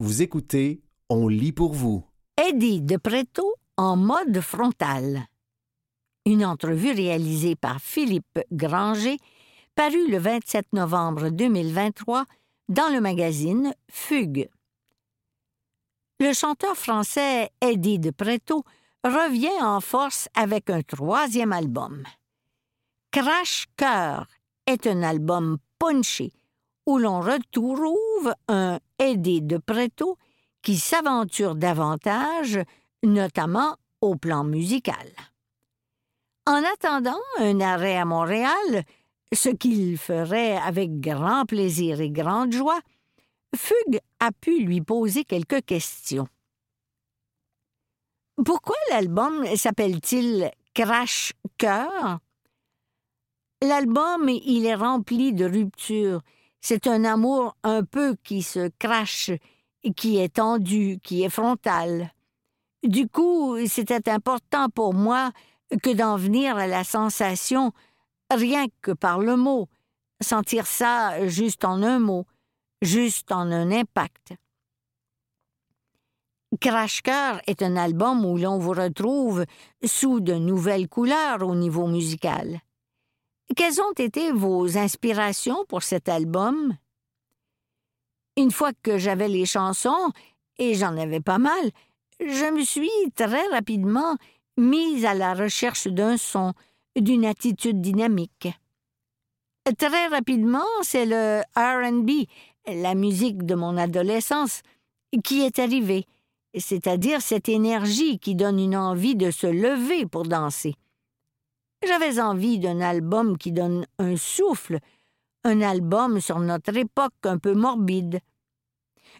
Vous écoutez On lit pour vous. Eddie de Preto en mode frontal. Une entrevue réalisée par Philippe Granger, parue le 27 novembre 2023 dans le magazine Fugue. Le chanteur français Eddie de Preto revient en force avec un troisième album. Crash Cœur est un album punché où l'on retrouve un Eddie de Preto qui s'aventure davantage, notamment au plan musical. En attendant un arrêt à Montréal, ce qu'il ferait avec grand plaisir et grande joie, Fugue a pu lui poser quelques questions. Pourquoi l'album s'appelle-t-il Crash Cœur? L'album, il est rempli de ruptures. C'est un amour un peu qui se crache, qui est tendu, qui est frontal. Du coup, c'était important pour moi que d'en venir à la sensation, rien que par le mot, sentir ça juste en un mot, juste en un impact. Crash Cœur est un album où l'on vous retrouve sous de nouvelles couleurs au niveau musical. Quelles ont été vos inspirations pour cet album? Une fois que j'avais les chansons, et j'en avais pas mal, je me suis très rapidement mise à la recherche d'un son, d'une attitude dynamique. Très rapidement, c'est le RB, la musique de mon adolescence, qui est arrivé, c'est-à-dire cette énergie qui donne une envie de se lever pour danser. J'avais envie d'un album qui donne un souffle, un album sur notre époque un peu morbide.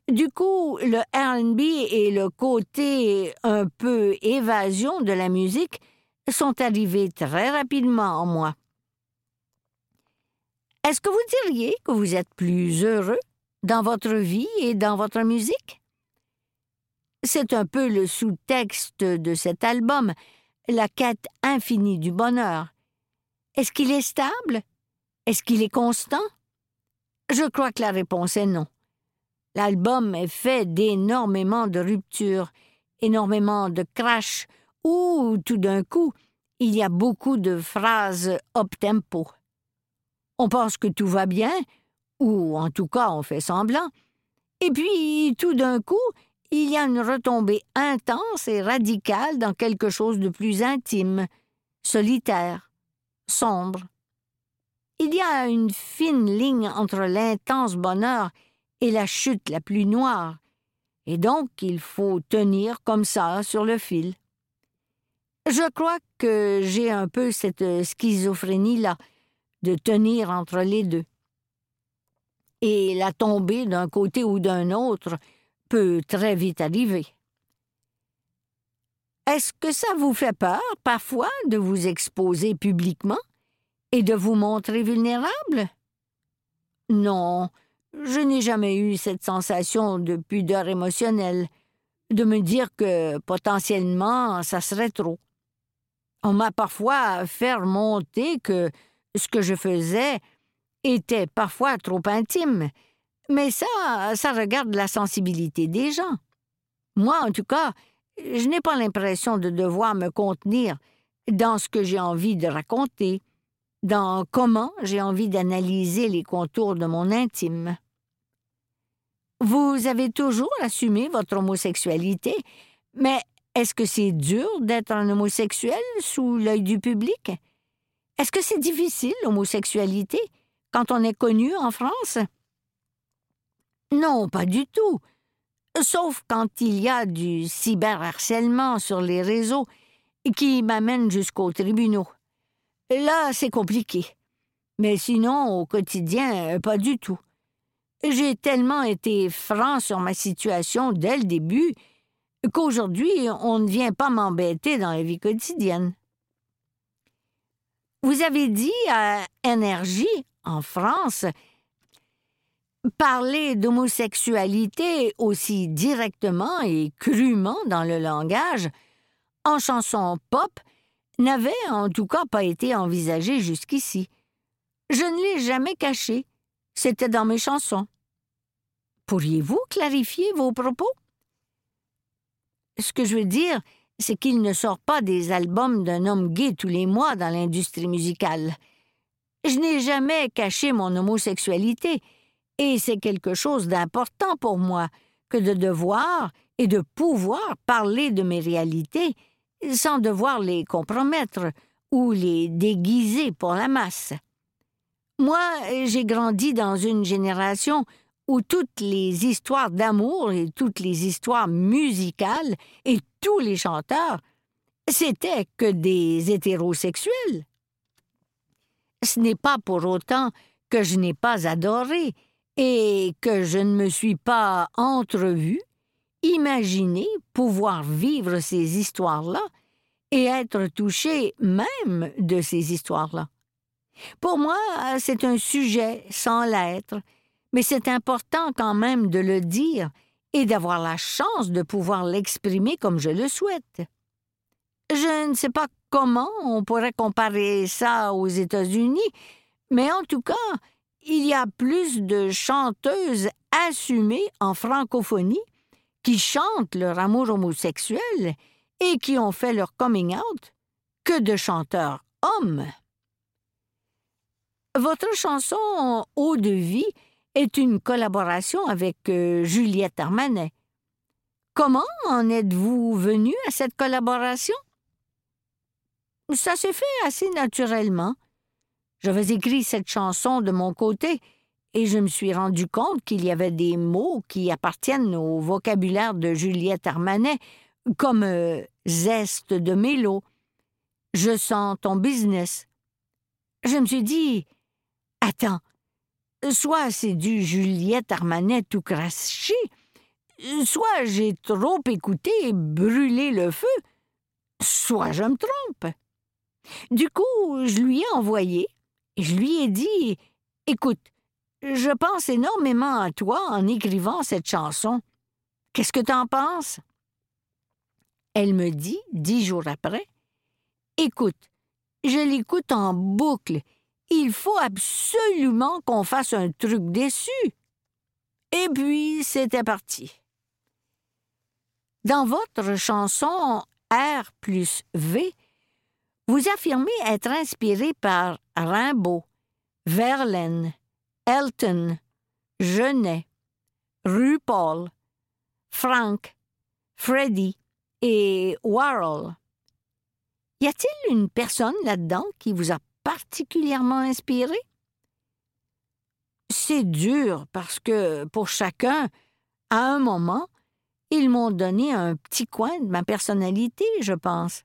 Du coup, le RB et le côté un peu évasion de la musique sont arrivés très rapidement en moi. Est-ce que vous diriez que vous êtes plus heureux dans votre vie et dans votre musique? C'est un peu le sous-texte de cet album, la quête infinie du bonheur. Est-ce qu'il est stable? Est-ce qu'il est constant? Je crois que la réponse est non. L'album est fait d'énormément de ruptures, énormément de crash, ou tout d'un coup, il y a beaucoup de phrases up-tempo. On pense que tout va bien, ou en tout cas on fait semblant, et puis tout d'un coup, il y a une retombée intense et radicale dans quelque chose de plus intime, solitaire, sombre. Il y a une fine ligne entre l'intense bonheur et la chute la plus noire, et donc il faut tenir comme ça sur le fil. Je crois que j'ai un peu cette schizophrénie-là, de tenir entre les deux. Et la tombée d'un côté ou d'un autre peut très vite arriver. Est-ce que ça vous fait peur, parfois, de vous exposer publiquement et de vous montrer vulnérable? Non, je n'ai jamais eu cette sensation de pudeur émotionnelle, de me dire que potentiellement ça serait trop. On m'a parfois fait remonter que ce que je faisais était parfois trop intime, mais ça, ça regarde la sensibilité des gens. Moi, en tout cas, je n'ai pas l'impression de devoir me contenir dans ce que j'ai envie de raconter, dans comment j'ai envie d'analyser les contours de mon intime. Vous avez toujours assumé votre homosexualité, mais est-ce que c'est dur d'être un homosexuel sous l'œil du public? Est-ce que c'est difficile, l'homosexualité, quand on est connu en France? Non, pas du tout. Sauf quand il y a du cyberharcèlement sur les réseaux qui m'amène jusqu'aux tribunaux. Là, c'est compliqué. Mais sinon, au quotidien, pas du tout. J'ai tellement été franc sur ma situation dès le début qu'aujourd'hui, on ne vient pas m'embêter dans la vie quotidienne. Vous avez dit à Énergie, en France, parler d'homosexualité aussi directement et crûment dans le langage, en chanson pop, n'avait en tout cas pas été envisagé jusqu'ici. Je ne l'ai jamais caché. C'était dans mes chansons. Pourriez-vous clarifier vos propos? Ce que je veux dire, c'est qu'il ne sort pas des albums d'un homme gay tous les mois dans l'industrie musicale. Je n'ai jamais caché mon homosexualité, et c'est quelque chose d'important pour moi que de devoir et de pouvoir parler de mes réalités sans devoir les compromettre ou les déguiser pour la masse. Moi, j'ai grandi dans une génération où toutes les histoires d'amour et toutes les histoires musicales et tous les chanteurs, c'étaient que des hétérosexuels. Ce n'est pas pour autant que je n'ai pas adoré et que je ne me suis pas entrevue, imaginé pouvoir vivre ces histoires-là et être touché même de ces histoires-là. Pour moi, c'est un sujet sans l'être, mais c'est important quand même de le dire et d'avoir la chance de pouvoir l'exprimer comme je le souhaite. Je ne sais pas comment on pourrait comparer ça aux États-Unis, mais en tout cas, il y a plus de chanteuses assumées en francophonie qui chantent leur amour homosexuel et qui ont fait leur coming out que de chanteurs hommes. Votre chanson Eau de vie est une collaboration avec euh, Juliette Armanet. Comment en êtes-vous venu à cette collaboration? Ça s'est fait assez naturellement. J'avais écrit cette chanson de mon côté et je me suis rendu compte qu'il y avait des mots qui appartiennent au vocabulaire de Juliette Armanet, comme euh, zeste de mélo, je sens ton business. Je me suis dit, Attends, soit c'est du Juliette Armanet tout craché, soit j'ai trop écouté et brûlé le feu, soit je me trompe. Du coup, je lui ai envoyé, je lui ai dit Écoute, je pense énormément à toi en écrivant cette chanson. Qu'est-ce que t'en penses? Elle me dit, dix jours après Écoute, je l'écoute en boucle il faut absolument qu'on fasse un truc déçu. Et puis, c'était parti. Dans votre chanson R plus V, vous affirmez être inspiré par Rimbaud, Verlaine, Elton, Genet, RuPaul, Frank, Freddy et Warhol. Y a-t-il une personne là-dedans qui vous a particulièrement inspiré? C'est dur parce que, pour chacun, à un moment, ils m'ont donné un petit coin de ma personnalité, je pense.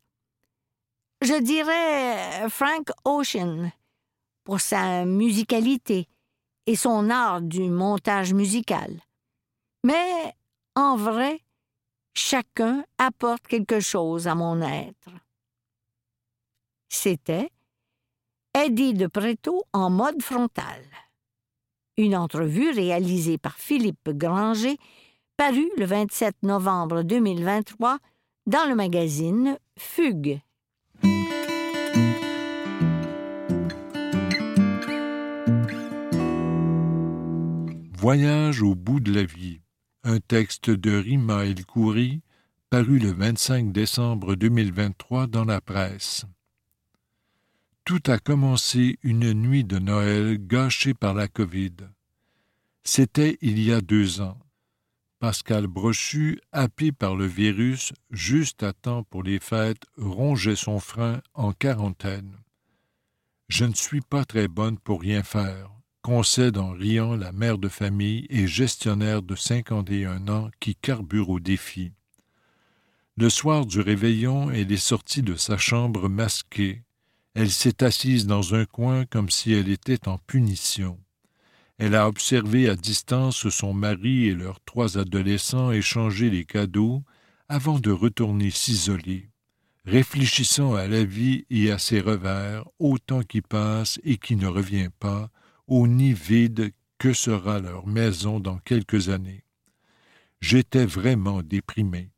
Je dirais Frank Ocean, pour sa musicalité et son art du montage musical. Mais, en vrai, chacun apporte quelque chose à mon être. C'était Eddie de Preto en mode frontal. Une entrevue réalisée par Philippe Granger, parue le 27 novembre 2023 dans le magazine Fugue. Voyage au bout de la vie, un texte de Rima El paru le 25 décembre 2023 dans la presse. Tout a commencé une nuit de Noël gâchée par la Covid. C'était il y a deux ans. Pascal Brochu, happé par le virus, juste à temps pour les fêtes, rongeait son frein en quarantaine. Je ne suis pas très bonne pour rien faire, concède en riant la mère de famille et gestionnaire de cinquante et un ans qui carbure au défi. Le soir du réveillon, elle est sortie de sa chambre masquée, elle s'est assise dans un coin comme si elle était en punition. Elle a observé à distance son mari et leurs trois adolescents échanger les cadeaux avant de retourner s'isoler, réfléchissant à la vie et à ses revers, au temps qui passe et qui ne revient pas, au nid vide que sera leur maison dans quelques années. J'étais vraiment déprimé.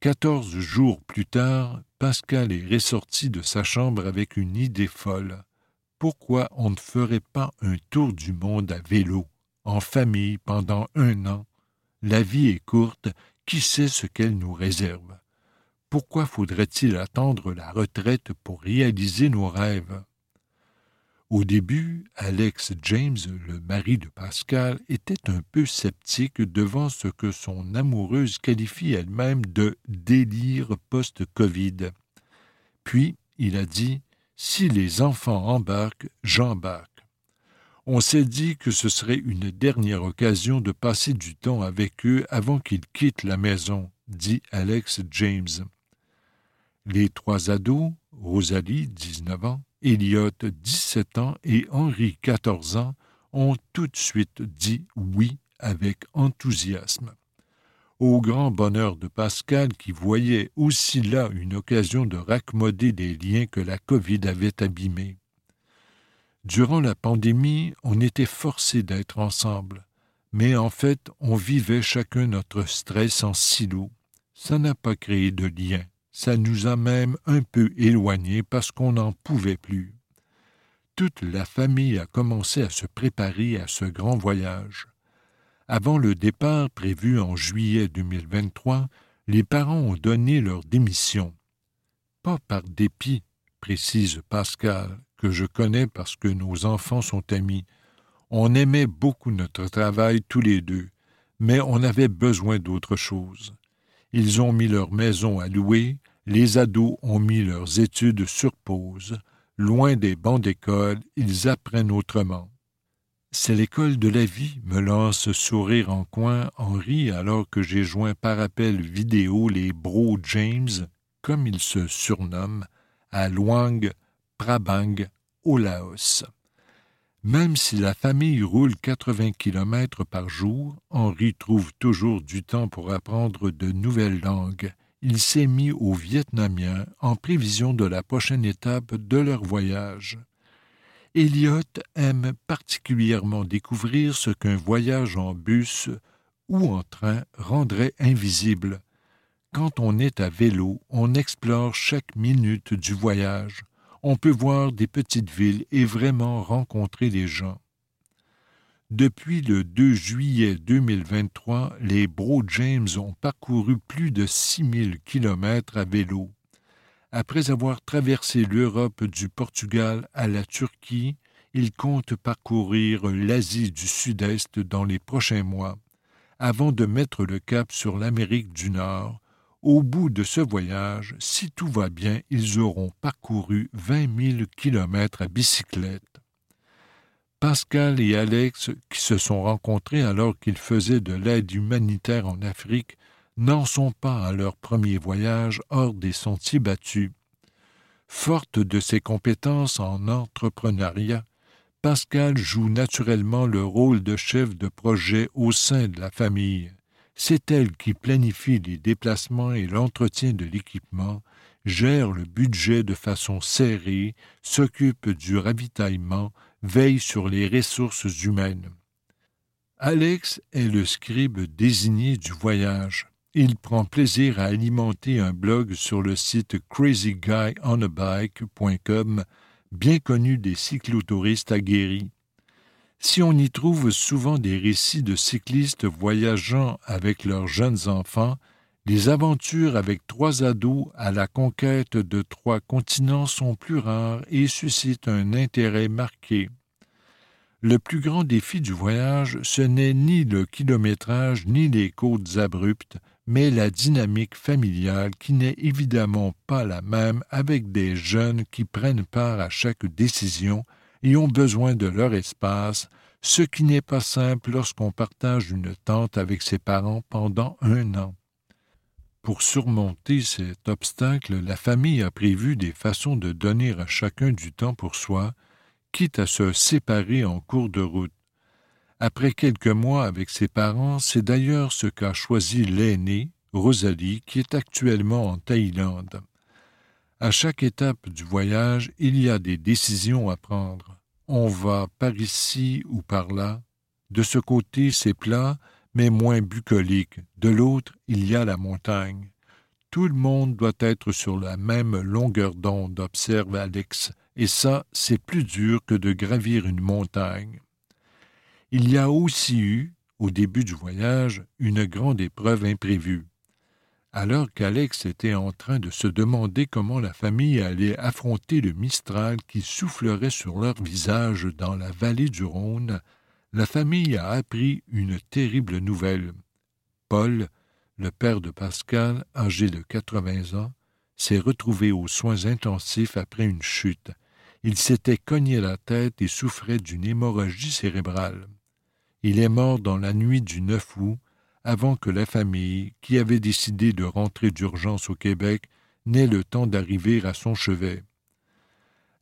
Quatorze jours plus tard, Pascal est ressorti de sa chambre avec une idée folle. Pourquoi on ne ferait pas un tour du monde à vélo, en famille pendant un an? La vie est courte, qui sait ce qu'elle nous réserve? Pourquoi faudrait-il attendre la retraite pour réaliser nos rêves? Au début, Alex James, le mari de Pascal, était un peu sceptique devant ce que son amoureuse qualifie elle-même de délire post-Covid. Puis, il a dit Si les enfants embarquent, j'embarque. On s'est dit que ce serait une dernière occasion de passer du temps avec eux avant qu'ils quittent la maison, dit Alex James. Les trois ados, Rosalie, 19 ans, Elliot, 17 ans, et Henri, 14 ans, ont tout de suite dit oui avec enthousiasme. Au grand bonheur de Pascal, qui voyait aussi là une occasion de raccommoder des liens que la Covid avait abîmés. Durant la pandémie, on était forcés d'être ensemble, mais en fait, on vivait chacun notre stress en silo. Ça n'a pas créé de lien ça nous a même un peu éloignés parce qu'on n'en pouvait plus. Toute la famille a commencé à se préparer à ce grand voyage. Avant le départ prévu en juillet 2023, les parents ont donné leur démission. Pas par dépit, précise Pascal, que je connais parce que nos enfants sont amis. On aimait beaucoup notre travail tous les deux, mais on avait besoin d'autre chose. Ils ont mis leur maison à louer, les ados ont mis leurs études sur pause. Loin des bancs d'école, ils apprennent autrement. C'est l'école de la vie, me lance sourire en coin Henri alors que j'ai joint par appel vidéo les Bro James, comme ils se surnomment, à Luang Prabang, au Laos. Même si la famille roule 80 kilomètres par jour, Henri trouve toujours du temps pour apprendre de nouvelles langues il s'est mis au vietnamien en prévision de la prochaine étape de leur voyage. Elliot aime particulièrement découvrir ce qu'un voyage en bus ou en train rendrait invisible. Quand on est à vélo, on explore chaque minute du voyage. On peut voir des petites villes et vraiment rencontrer des gens. Depuis le 2 juillet 2023, les Bro James ont parcouru plus de 6000 kilomètres à vélo. Après avoir traversé l'Europe du Portugal à la Turquie, ils comptent parcourir l'Asie du Sud-Est dans les prochains mois, avant de mettre le cap sur l'Amérique du Nord. Au bout de ce voyage, si tout va bien, ils auront parcouru 20 000 kilomètres à bicyclette. Pascal et Alex, qui se sont rencontrés alors qu'ils faisaient de l'aide humanitaire en Afrique, n'en sont pas à leur premier voyage hors des sentiers battus. Forte de ses compétences en entrepreneuriat, Pascal joue naturellement le rôle de chef de projet au sein de la famille. C'est elle qui planifie les déplacements et l'entretien de l'équipement, gère le budget de façon serrée, s'occupe du ravitaillement, veille sur les ressources humaines. Alex est le scribe désigné du voyage. Il prend plaisir à alimenter un blog sur le site crazyguyonabike.com, bien connu des cyclotouristes aguerris. Si on y trouve souvent des récits de cyclistes voyageant avec leurs jeunes enfants, les aventures avec trois ados à la conquête de trois continents sont plus rares et suscitent un intérêt marqué. Le plus grand défi du voyage, ce n'est ni le kilométrage ni les côtes abruptes, mais la dynamique familiale qui n'est évidemment pas la même avec des jeunes qui prennent part à chaque décision ont besoin de leur espace, ce qui n'est pas simple lorsqu'on partage une tente avec ses parents pendant un an. Pour surmonter cet obstacle, la famille a prévu des façons de donner à chacun du temps pour soi, quitte à se séparer en cours de route. Après quelques mois avec ses parents, c'est d'ailleurs ce qu'a choisi l'aînée, Rosalie, qui est actuellement en Thaïlande. À chaque étape du voyage, il y a des décisions à prendre. On va par ici ou par là. De ce côté, c'est plat, mais moins bucolique. De l'autre, il y a la montagne. Tout le monde doit être sur la même longueur d'onde, observe Alex, et ça, c'est plus dur que de gravir une montagne. Il y a aussi eu, au début du voyage, une grande épreuve imprévue. Alors qu'Alex était en train de se demander comment la famille allait affronter le Mistral qui soufflerait sur leur visage dans la vallée du Rhône, la famille a appris une terrible nouvelle. Paul, le père de Pascal, âgé de 80 ans, s'est retrouvé aux soins intensifs après une chute. Il s'était cogné la tête et souffrait d'une hémorragie cérébrale. Il est mort dans la nuit du 9 août, avant que la famille, qui avait décidé de rentrer d'urgence au Québec, n'ait le temps d'arriver à son chevet.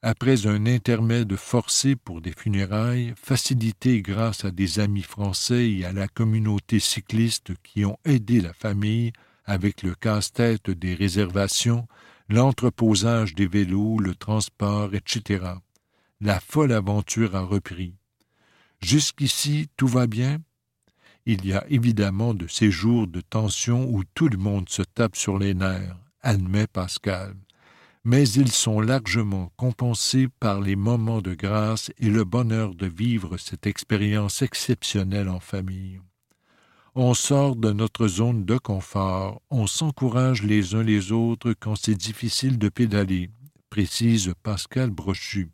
Après un intermède forcé pour des funérailles, facilité grâce à des amis français et à la communauté cycliste qui ont aidé la famille avec le casse-tête des réservations, l'entreposage des vélos, le transport, etc. La folle aventure a repris. Jusqu'ici, tout va bien? Il y a évidemment de ces jours de tension où tout le monde se tape sur les nerfs, admet Pascal. Mais ils sont largement compensés par les moments de grâce et le bonheur de vivre cette expérience exceptionnelle en famille. On sort de notre zone de confort, on s'encourage les uns les autres quand c'est difficile de pédaler, précise Pascal Brochu.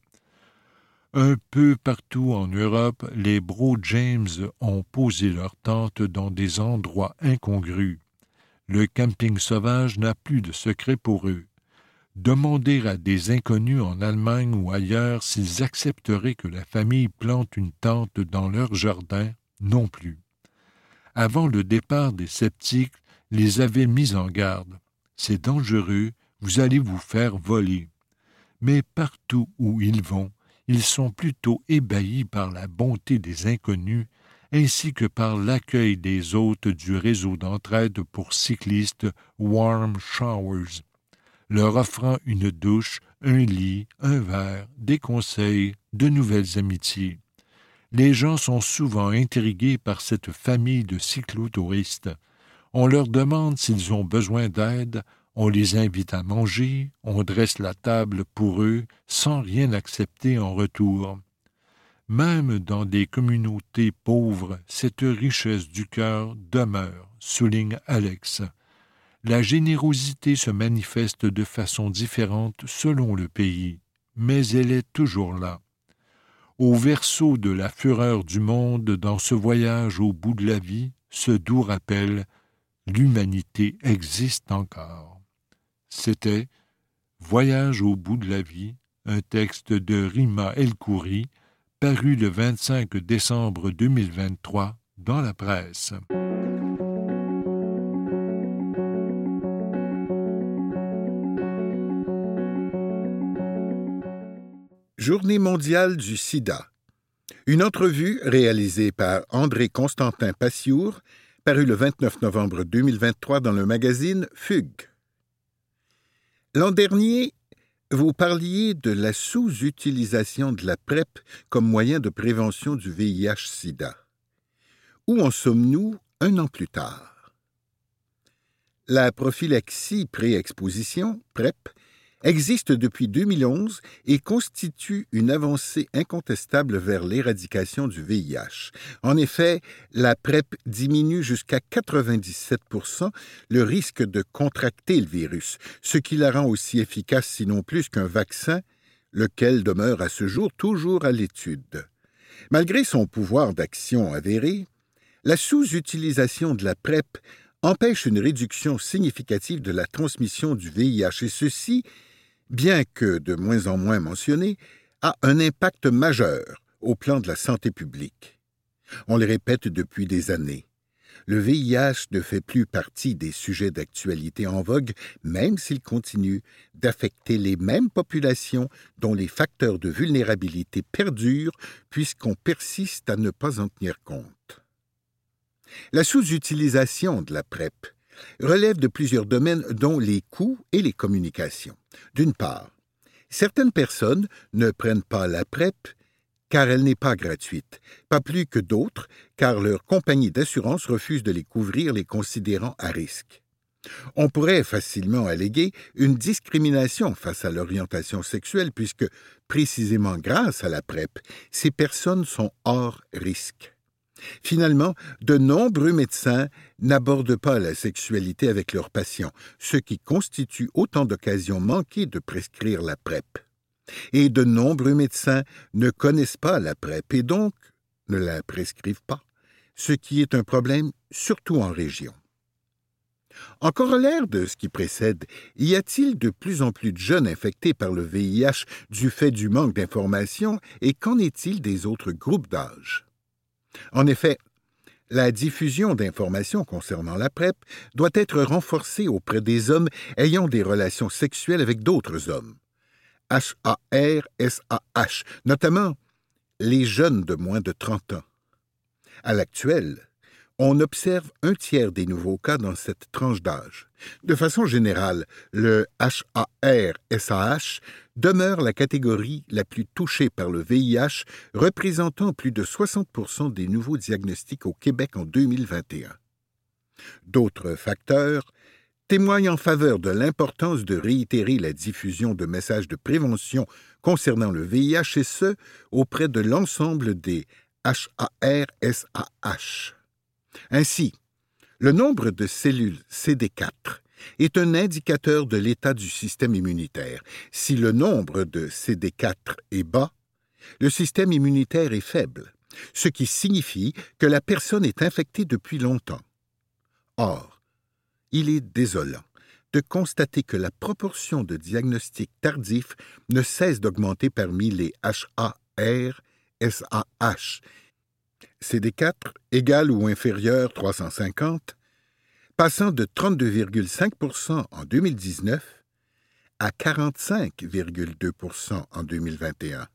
Un peu partout en Europe, les Bro James ont posé leurs tentes dans des endroits incongrus. Le camping sauvage n'a plus de secret pour eux. Demander à des inconnus en Allemagne ou ailleurs s'ils accepteraient que la famille plante une tente dans leur jardin, non plus. Avant le départ des sceptiques, les avaient mis en garde. C'est dangereux, vous allez vous faire voler. Mais partout où ils vont, ils sont plutôt ébahis par la bonté des inconnus ainsi que par l'accueil des hôtes du réseau d'entraide pour cyclistes Warm Showers, leur offrant une douche, un lit, un verre, des conseils, de nouvelles amitiés. Les gens sont souvent intrigués par cette famille de cyclotouristes. On leur demande s'ils ont besoin d'aide, on les invite à manger, on dresse la table pour eux sans rien accepter en retour. Même dans des communautés pauvres, cette richesse du cœur demeure, souligne Alex. La générosité se manifeste de façon différente selon le pays, mais elle est toujours là. Au verso de la fureur du monde dans ce voyage au bout de la vie, ce doux rappel l'humanité existe encore. C'était Voyage au bout de la vie, un texte de Rima El Khoury, paru le 25 décembre 2023 dans la presse. Journée mondiale du sida. Une entrevue réalisée par André Constantin Passiour, parue le 29 novembre 2023 dans le magazine Fugue. L'an dernier, vous parliez de la sous-utilisation de la PrEP comme moyen de prévention du VIH-Sida. Où en sommes-nous un an plus tard? La prophylaxie pré-exposition, PrEP, existe depuis 2011 et constitue une avancée incontestable vers l'éradication du VIH. En effet, la PrEP diminue jusqu'à 97% le risque de contracter le virus, ce qui la rend aussi efficace sinon plus qu'un vaccin, lequel demeure à ce jour toujours à l'étude. Malgré son pouvoir d'action avéré, la sous-utilisation de la PrEP empêche une réduction significative de la transmission du VIH, et ceci bien que de moins en moins mentionné, a un impact majeur au plan de la santé publique. On le répète depuis des années. Le VIH ne fait plus partie des sujets d'actualité en vogue, même s'il continue d'affecter les mêmes populations dont les facteurs de vulnérabilité perdurent puisqu'on persiste à ne pas en tenir compte. La sous-utilisation de la PrEP relève de plusieurs domaines dont les coûts et les communications. D'une part, certaines personnes ne prennent pas la PrEP car elle n'est pas gratuite, pas plus que d'autres car leur compagnie d'assurance refuse de les couvrir les considérant à risque. On pourrait facilement alléguer une discrimination face à l'orientation sexuelle puisque, précisément grâce à la PrEP, ces personnes sont hors risque. Finalement, de nombreux médecins n'abordent pas la sexualité avec leurs patients, ce qui constitue autant d'occasions manquées de prescrire la PrEP. Et de nombreux médecins ne connaissent pas la PrEP et donc ne la prescrivent pas, ce qui est un problème surtout en région. En corollaire de ce qui précède, y a-t-il de plus en plus de jeunes infectés par le VIH du fait du manque d'informations et qu'en est-il des autres groupes d'âge? En effet, la diffusion d'informations concernant la PrEP doit être renforcée auprès des hommes ayant des relations sexuelles avec d'autres hommes. H-A-R-S-A-H, notamment les jeunes de moins de 30 ans. À l'actuel, on observe un tiers des nouveaux cas dans cette tranche d'âge. De façon générale, le HAR-SAH demeure la catégorie la plus touchée par le VIH, représentant plus de 60% des nouveaux diagnostics au Québec en 2021. D'autres facteurs témoignent en faveur de l'importance de réitérer la diffusion de messages de prévention concernant le VIH et ce, auprès de l'ensemble des HAR-SAH. Ainsi, le nombre de cellules CD4 est un indicateur de l'état du système immunitaire. Si le nombre de CD4 est bas, le système immunitaire est faible, ce qui signifie que la personne est infectée depuis longtemps. Or, il est désolant de constater que la proportion de diagnostics tardifs ne cesse d'augmenter parmi les HAR, SAH, CD4 égal ou inférieur 350, passant de 32,5% en 2019 à 45,2% en 2021.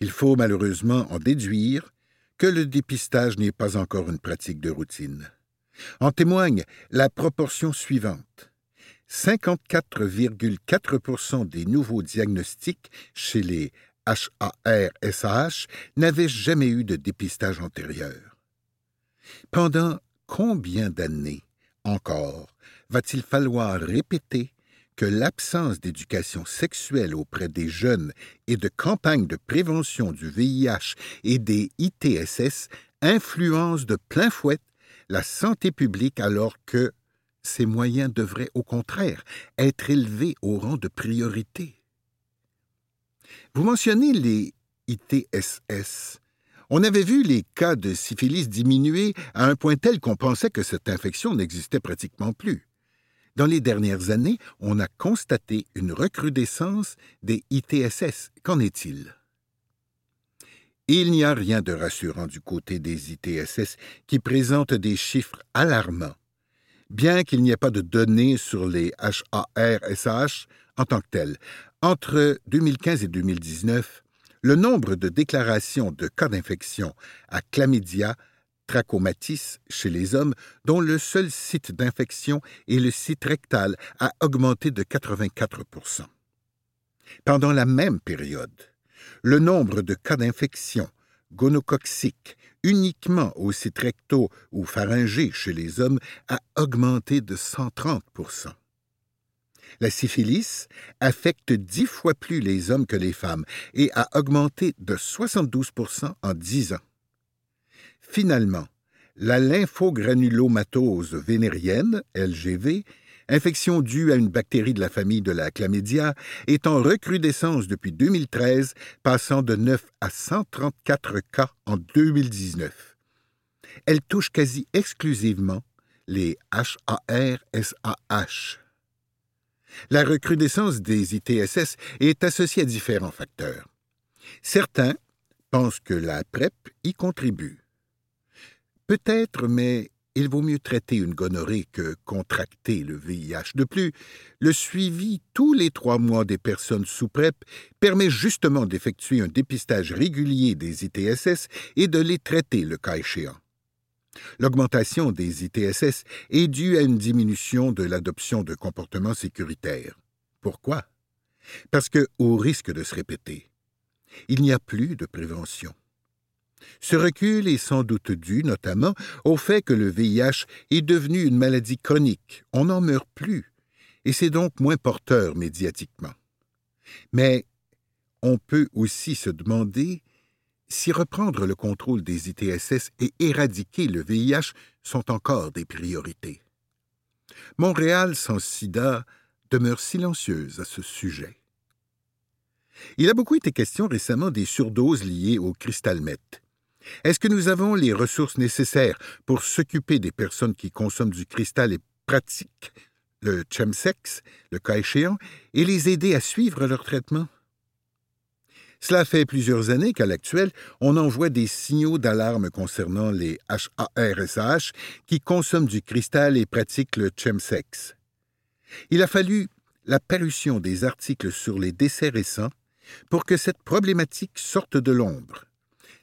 Il faut malheureusement en déduire que le dépistage n'est pas encore une pratique de routine. En témoigne la proportion suivante. 54,4% des nouveaux diagnostics chez les HAR-SAH n'avait jamais eu de dépistage antérieur. Pendant combien d'années encore va-t-il falloir répéter que l'absence d'éducation sexuelle auprès des jeunes et de campagnes de prévention du VIH et des ITSS influence de plein fouet la santé publique alors que ces moyens devraient au contraire être élevés au rang de priorité? Vous mentionnez les ITSS. On avait vu les cas de syphilis diminuer à un point tel qu'on pensait que cette infection n'existait pratiquement plus. Dans les dernières années, on a constaté une recrudescence des ITSS. Qu'en est-il? Il n'y a rien de rassurant du côté des ITSS qui présentent des chiffres alarmants. Bien qu'il n'y ait pas de données sur les HAR-SH en tant que tels, entre 2015 et 2019, le nombre de déclarations de cas d'infection à chlamydia trachomatis chez les hommes, dont le seul site d'infection est le site rectal, a augmenté de 84% Pendant la même période, le nombre de cas d'infection gonococcique uniquement au site recto ou pharyngé chez les hommes a augmenté de 130 la syphilis affecte dix fois plus les hommes que les femmes et a augmenté de 72% en dix ans. Finalement, la lymphogranulomatose vénérienne, LGV, infection due à une bactérie de la famille de la chlamydia, est en recrudescence depuis 2013, passant de 9 à 134 cas en 2019. Elle touche quasi exclusivement les HAR-SAH. La recrudescence des ITSS est associée à différents facteurs. Certains pensent que la PrEP y contribue. Peut-être, mais il vaut mieux traiter une gonorrhée que contracter le VIH. De plus, le suivi tous les trois mois des personnes sous PrEP permet justement d'effectuer un dépistage régulier des ITSS et de les traiter le cas échéant. L'augmentation des ITSS est due à une diminution de l'adoption de comportements sécuritaires. Pourquoi? Parce que, au risque de se répéter, il n'y a plus de prévention. Ce recul est sans doute dû notamment au fait que le VIH est devenu une maladie chronique. On n'en meurt plus, et c'est donc moins porteur médiatiquement. Mais on peut aussi se demander si reprendre le contrôle des ITSS et éradiquer le VIH sont encore des priorités. Montréal sans sida demeure silencieuse à ce sujet. Il a beaucoup été question récemment des surdoses liées au cristalmet. Est-ce que nous avons les ressources nécessaires pour s'occuper des personnes qui consomment du cristal et pratiquent le chemsex, le cas échéant, et les aider à suivre leur traitement? Cela fait plusieurs années qu'à l'actuel, on envoie des signaux d'alarme concernant les HARSH qui consomment du cristal et pratiquent le chemsex. Il a fallu la parution des articles sur les décès récents pour que cette problématique sorte de l'ombre.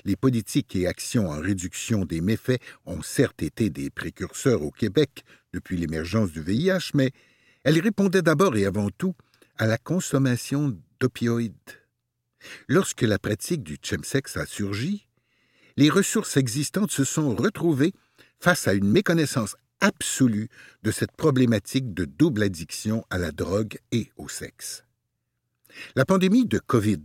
Les politiques et actions en réduction des méfaits ont certes été des précurseurs au Québec depuis l'émergence du VIH, mais elles répondaient d'abord et avant tout à la consommation d'opioïdes. Lorsque la pratique du chemsex a surgi, les ressources existantes se sont retrouvées face à une méconnaissance absolue de cette problématique de double addiction à la drogue et au sexe. La pandémie de COVID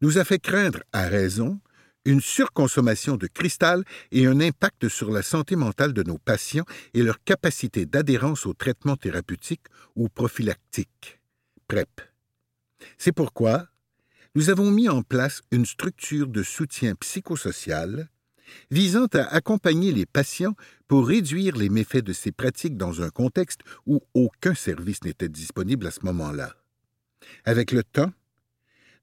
nous a fait craindre, à raison, une surconsommation de cristal et un impact sur la santé mentale de nos patients et leur capacité d'adhérence aux traitements thérapeutiques ou prophylactiques. PrEP. C'est pourquoi nous avons mis en place une structure de soutien psychosocial visant à accompagner les patients pour réduire les méfaits de ces pratiques dans un contexte où aucun service n'était disponible à ce moment-là. Avec le temps,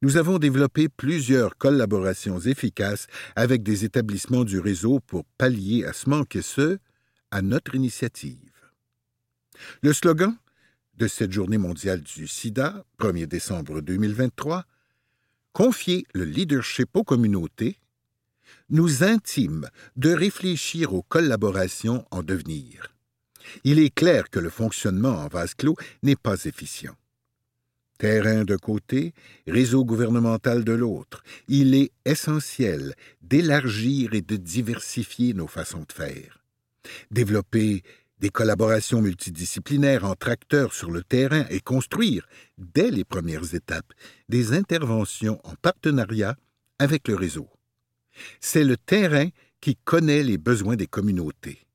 nous avons développé plusieurs collaborations efficaces avec des établissements du réseau pour pallier à ce manque et ce, à notre initiative. Le slogan de cette journée mondiale du sida, 1er décembre 2023, confier le leadership aux communautés, nous intime de réfléchir aux collaborations en devenir. Il est clair que le fonctionnement en vase clos n'est pas efficient. Terrain de côté, réseau gouvernemental de l'autre, il est essentiel d'élargir et de diversifier nos façons de faire. Développer des collaborations multidisciplinaires entre acteurs sur le terrain et construire, dès les premières étapes, des interventions en partenariat avec le réseau. C'est le terrain qui connaît les besoins des communautés.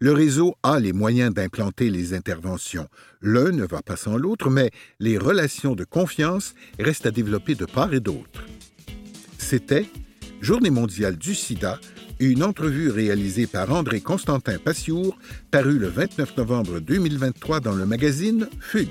Le réseau a les moyens d'implanter les interventions. L'un ne va pas sans l'autre, mais les relations de confiance restent à développer de part et d'autre. C'était Journée mondiale du sida une entrevue réalisée par André Constantin Passiour, parue le 29 novembre 2023 dans le magazine Fugue.